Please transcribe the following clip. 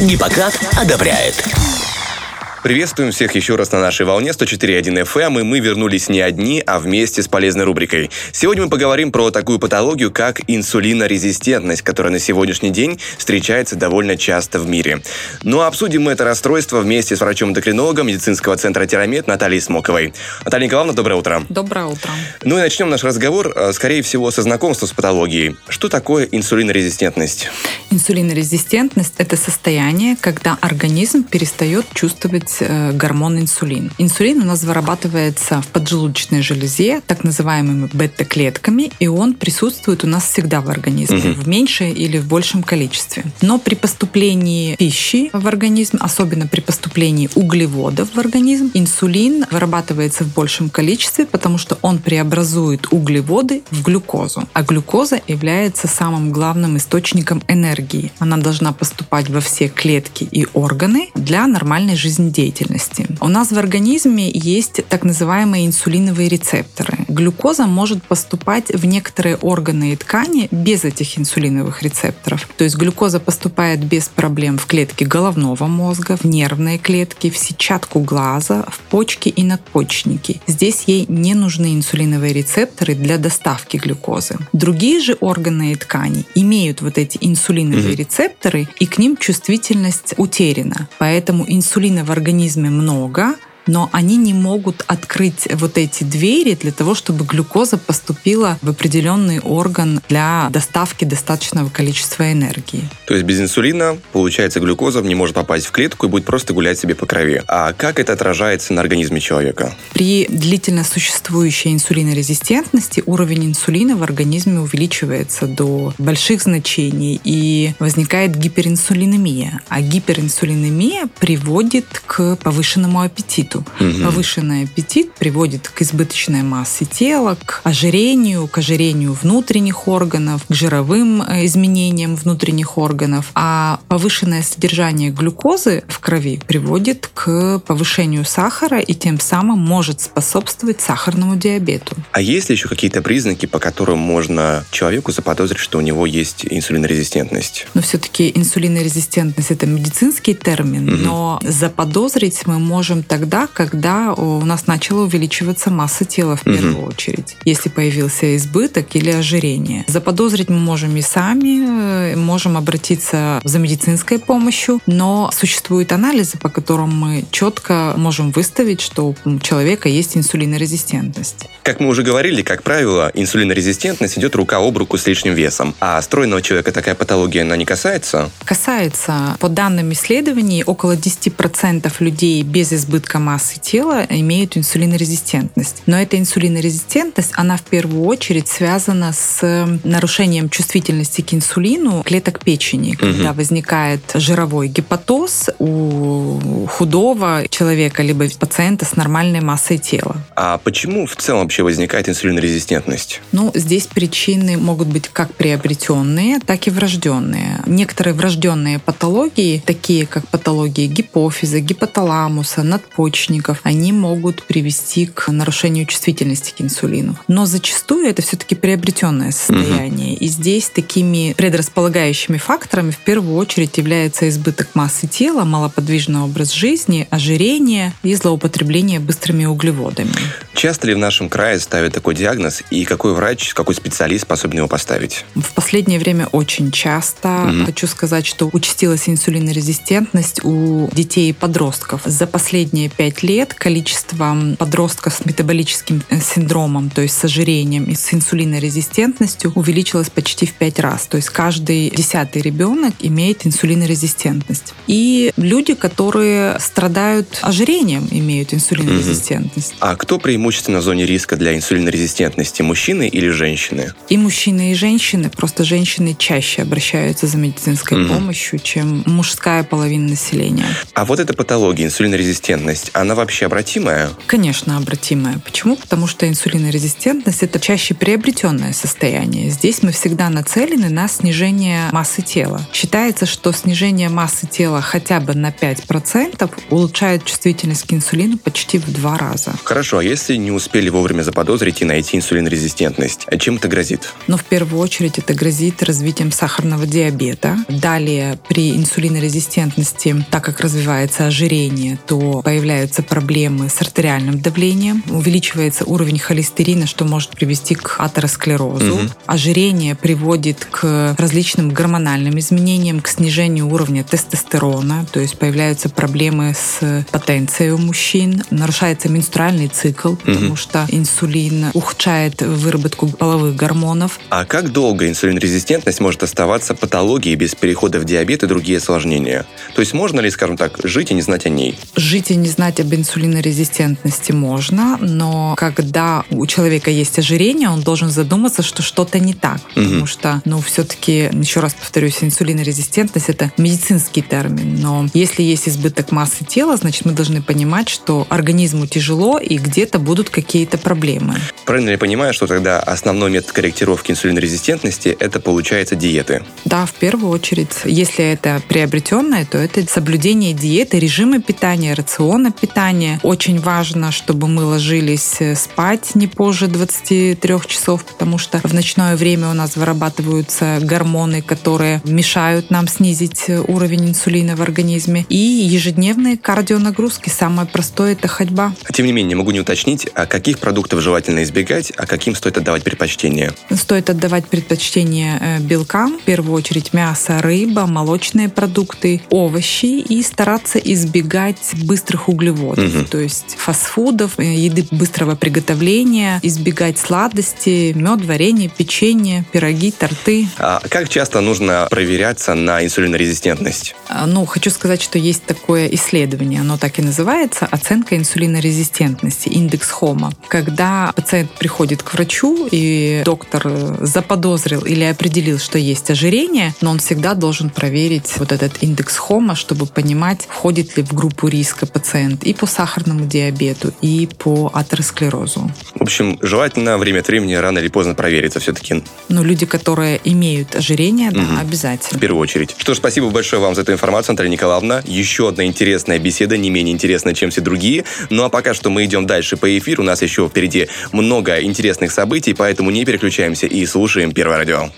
Гиппократ одобряет. Приветствуем всех еще раз на нашей волне 104.1 FM, эм, и мы вернулись не одни, а вместе с полезной рубрикой. Сегодня мы поговорим про такую патологию, как инсулинорезистентность, которая на сегодняшний день встречается довольно часто в мире. Ну а обсудим мы это расстройство вместе с врачом-эндокринологом медицинского центра Терамет Натальей Смоковой. Наталья Николаевна, доброе утро. Доброе утро. Ну и начнем наш разговор, э, скорее всего, со знакомства с патологией. Что такое инсулинорезистентность? Инсулинорезистентность – это состояние, когда организм перестает чувствовать Э, гормон инсулин. Инсулин у нас вырабатывается в поджелудочной железе, так называемыми бета-клетками, и он присутствует у нас всегда в организме, угу. в меньшем или в большем количестве. Но при поступлении пищи в организм, особенно при поступлении углеводов в организм, инсулин вырабатывается в большем количестве, потому что он преобразует углеводы в глюкозу. А глюкоза является самым главным источником энергии. Она должна поступать во все клетки и органы для нормальной жизнедеятельности деятельности. У нас в организме есть так называемые инсулиновые рецепторы. Глюкоза может поступать в некоторые органы и ткани без этих инсулиновых рецепторов. То есть глюкоза поступает без проблем в клетки головного мозга, в нервные клетки, в сетчатку глаза, в почки и надпочечники. Здесь ей не нужны инсулиновые рецепторы для доставки глюкозы. Другие же органы и ткани имеют вот эти инсулиновые рецепторы, и к ним чувствительность утеряна. Поэтому инсулина в организме много, но они не могут открыть вот эти двери для того, чтобы глюкоза поступила в определенный орган для доставки достаточного количества энергии. То есть без инсулина, получается, глюкоза не может попасть в клетку и будет просто гулять себе по крови. А как это отражается на организме человека? При длительно существующей инсулинорезистентности уровень инсулина в организме увеличивается до больших значений и возникает гиперинсулинемия. А гиперинсулинемия приводит к повышенному аппетиту аппетиту. Угу. Повышенный аппетит приводит к избыточной массе тела, к ожирению, к ожирению внутренних органов, к жировым э, изменениям внутренних органов. А повышенное содержание глюкозы в крови приводит к повышению сахара и тем самым может способствовать сахарному диабету. А есть ли еще какие-то признаки, по которым можно человеку заподозрить, что у него есть инсулинорезистентность? Но все-таки инсулинорезистентность это медицинский термин, угу. но заподозрить мы можем тогда, когда у нас начала увеличиваться масса тела в первую угу. очередь, если появился избыток или ожирение. Заподозрить мы можем и сами, э, можем обратиться за медицинской помощью, но существуют анализы, по которым мы четко можем выставить, что у человека есть инсулинорезистентность. Как мы уже говорили, как правило, инсулинорезистентность идет рука об руку с лишним весом. А стройного человека такая патология, она не касается? Касается. По данным исследований, около 10% людей без избытка массы тела имеют инсулинорезистентность. Но эта инсулинорезистентность, она в первую очередь связана с нарушением чувствительности к инсулину клеток печени, когда угу. возникает жировой гепатоз у худого человека либо пациента с нормальной массой тела. А почему в целом вообще возникает инсулинорезистентность? Ну, здесь причины могут быть как приобретенные, так и врожденные. Некоторые врожденные патологии, такие как патологии гипофиза, гипоталамуса, надпочечников, они могут привести к нарушению чувствительности к инсулину. Но зачастую это все-таки приобретенное состояние. Угу. И здесь такими предрасполагающими факторами в первую очередь является избыток массы тела, малоподвижный образ жизни, ожирение и злоупотребление быстрыми углеводами. Часто ли в нашем крае ставят такой диагноз, и какой врач, какой специалист способен его поставить? В последнее время очень часто. Угу. Хочу сказать, что участилась инсулинорезистентность у детей и подростков. За последние пять 5 лет количество подростков с метаболическим э, синдромом, то есть с ожирением и с инсулинорезистентностью увеличилось почти в 5 раз. То есть каждый десятый ребенок имеет инсулинорезистентность. И люди, которые страдают ожирением, имеют инсулинорезистентность. Угу. А кто преимущественно в зоне риска для инсулинорезистентности, мужчины или женщины? И мужчины, и женщины. Просто женщины чаще обращаются за медицинской угу. помощью, чем мужская половина населения. А вот эта патология, инсулинорезистентность, она вообще обратимая? Конечно, обратимая. Почему? Потому что инсулинорезистентность – это чаще приобретенное состояние. Здесь мы всегда нацелены на снижение массы тела. Считается, что снижение массы тела хотя бы на 5% пациентов улучшают чувствительность к инсулину почти в два раза. Хорошо, а если не успели вовремя заподозрить и найти инсулинорезистентность, а чем это грозит? Но в первую очередь это грозит развитием сахарного диабета. Далее при инсулинорезистентности, так как развивается ожирение, то появляются проблемы с артериальным давлением, увеличивается уровень холестерина, что может привести к атеросклерозу. Угу. Ожирение приводит к различным гормональным изменениям, к снижению уровня тестостерона, то есть появляются проблемы с потенцией у мужчин, нарушается менструальный цикл, потому угу. что инсулин ухудшает выработку половых гормонов. А как долго инсулинорезистентность может оставаться патологией без перехода в диабет и другие осложнения? То есть можно ли, скажем так, жить и не знать о ней? Жить и не знать об инсулинорезистентности можно, но когда у человека есть ожирение, он должен задуматься, что что-то не так. Угу. Потому что, ну, все-таки, еще раз повторюсь, инсулинорезистентность — это медицинский термин. Но если есть избыток массы тела, значит, мы должны понимать, что организму тяжело и где-то будут какие-то проблемы. Правильно ли я понимаю, что тогда основной метод корректировки инсулинорезистентности — это, получается, диеты? Да, в первую очередь. Если это приобретенное, то это соблюдение диеты, режима питания, рациона питания. Очень важно, чтобы мы ложились спать не позже 23 часов, потому что в ночное время у нас вырабатываются гормоны, которые мешают нам снизить уровень инсулина в организме. И ежедневные кардионагрузки. Самое простое – это ходьба. Тем не менее, могу не уточнить, а каких продуктов желательно избегать, а каким стоит отдавать предпочтение? Стоит отдавать предпочтение э, белкам, в первую очередь мясо, рыба, молочные продукты, овощи и стараться избегать быстрых углеводов, угу. то есть фастфудов, э, еды быстрого приготовления, избегать сладости, мед, варенье, печенье, пироги, торты. А как часто нужно проверяться на инсулинорезистентность? А, ну, хочу сказать, что есть такое исследование, оно так и называется, оценка инсулинорезистентности, индекс Хома. Когда пациент приходит к врачу, и доктор заподозрил или определил, что есть ожирение, но он всегда должен проверить вот этот индекс Хома, чтобы понимать, входит ли в группу риска пациент и по сахарному диабету, и по атеросклерозу. В общем, желательно время от времени рано или поздно провериться все-таки. Ну, люди, которые имеют ожирение, да, угу. обязательно. В первую очередь. Что ж, спасибо большое вам за эту информацию, Наталья Николаевна. Еще одна интересная беседа, не менее интересная, чем все другие. Ну, а пока что мы идем дальше по эфиру. У нас еще впереди много интересных событий, поэтому не переключаемся и слушаем Первое радио.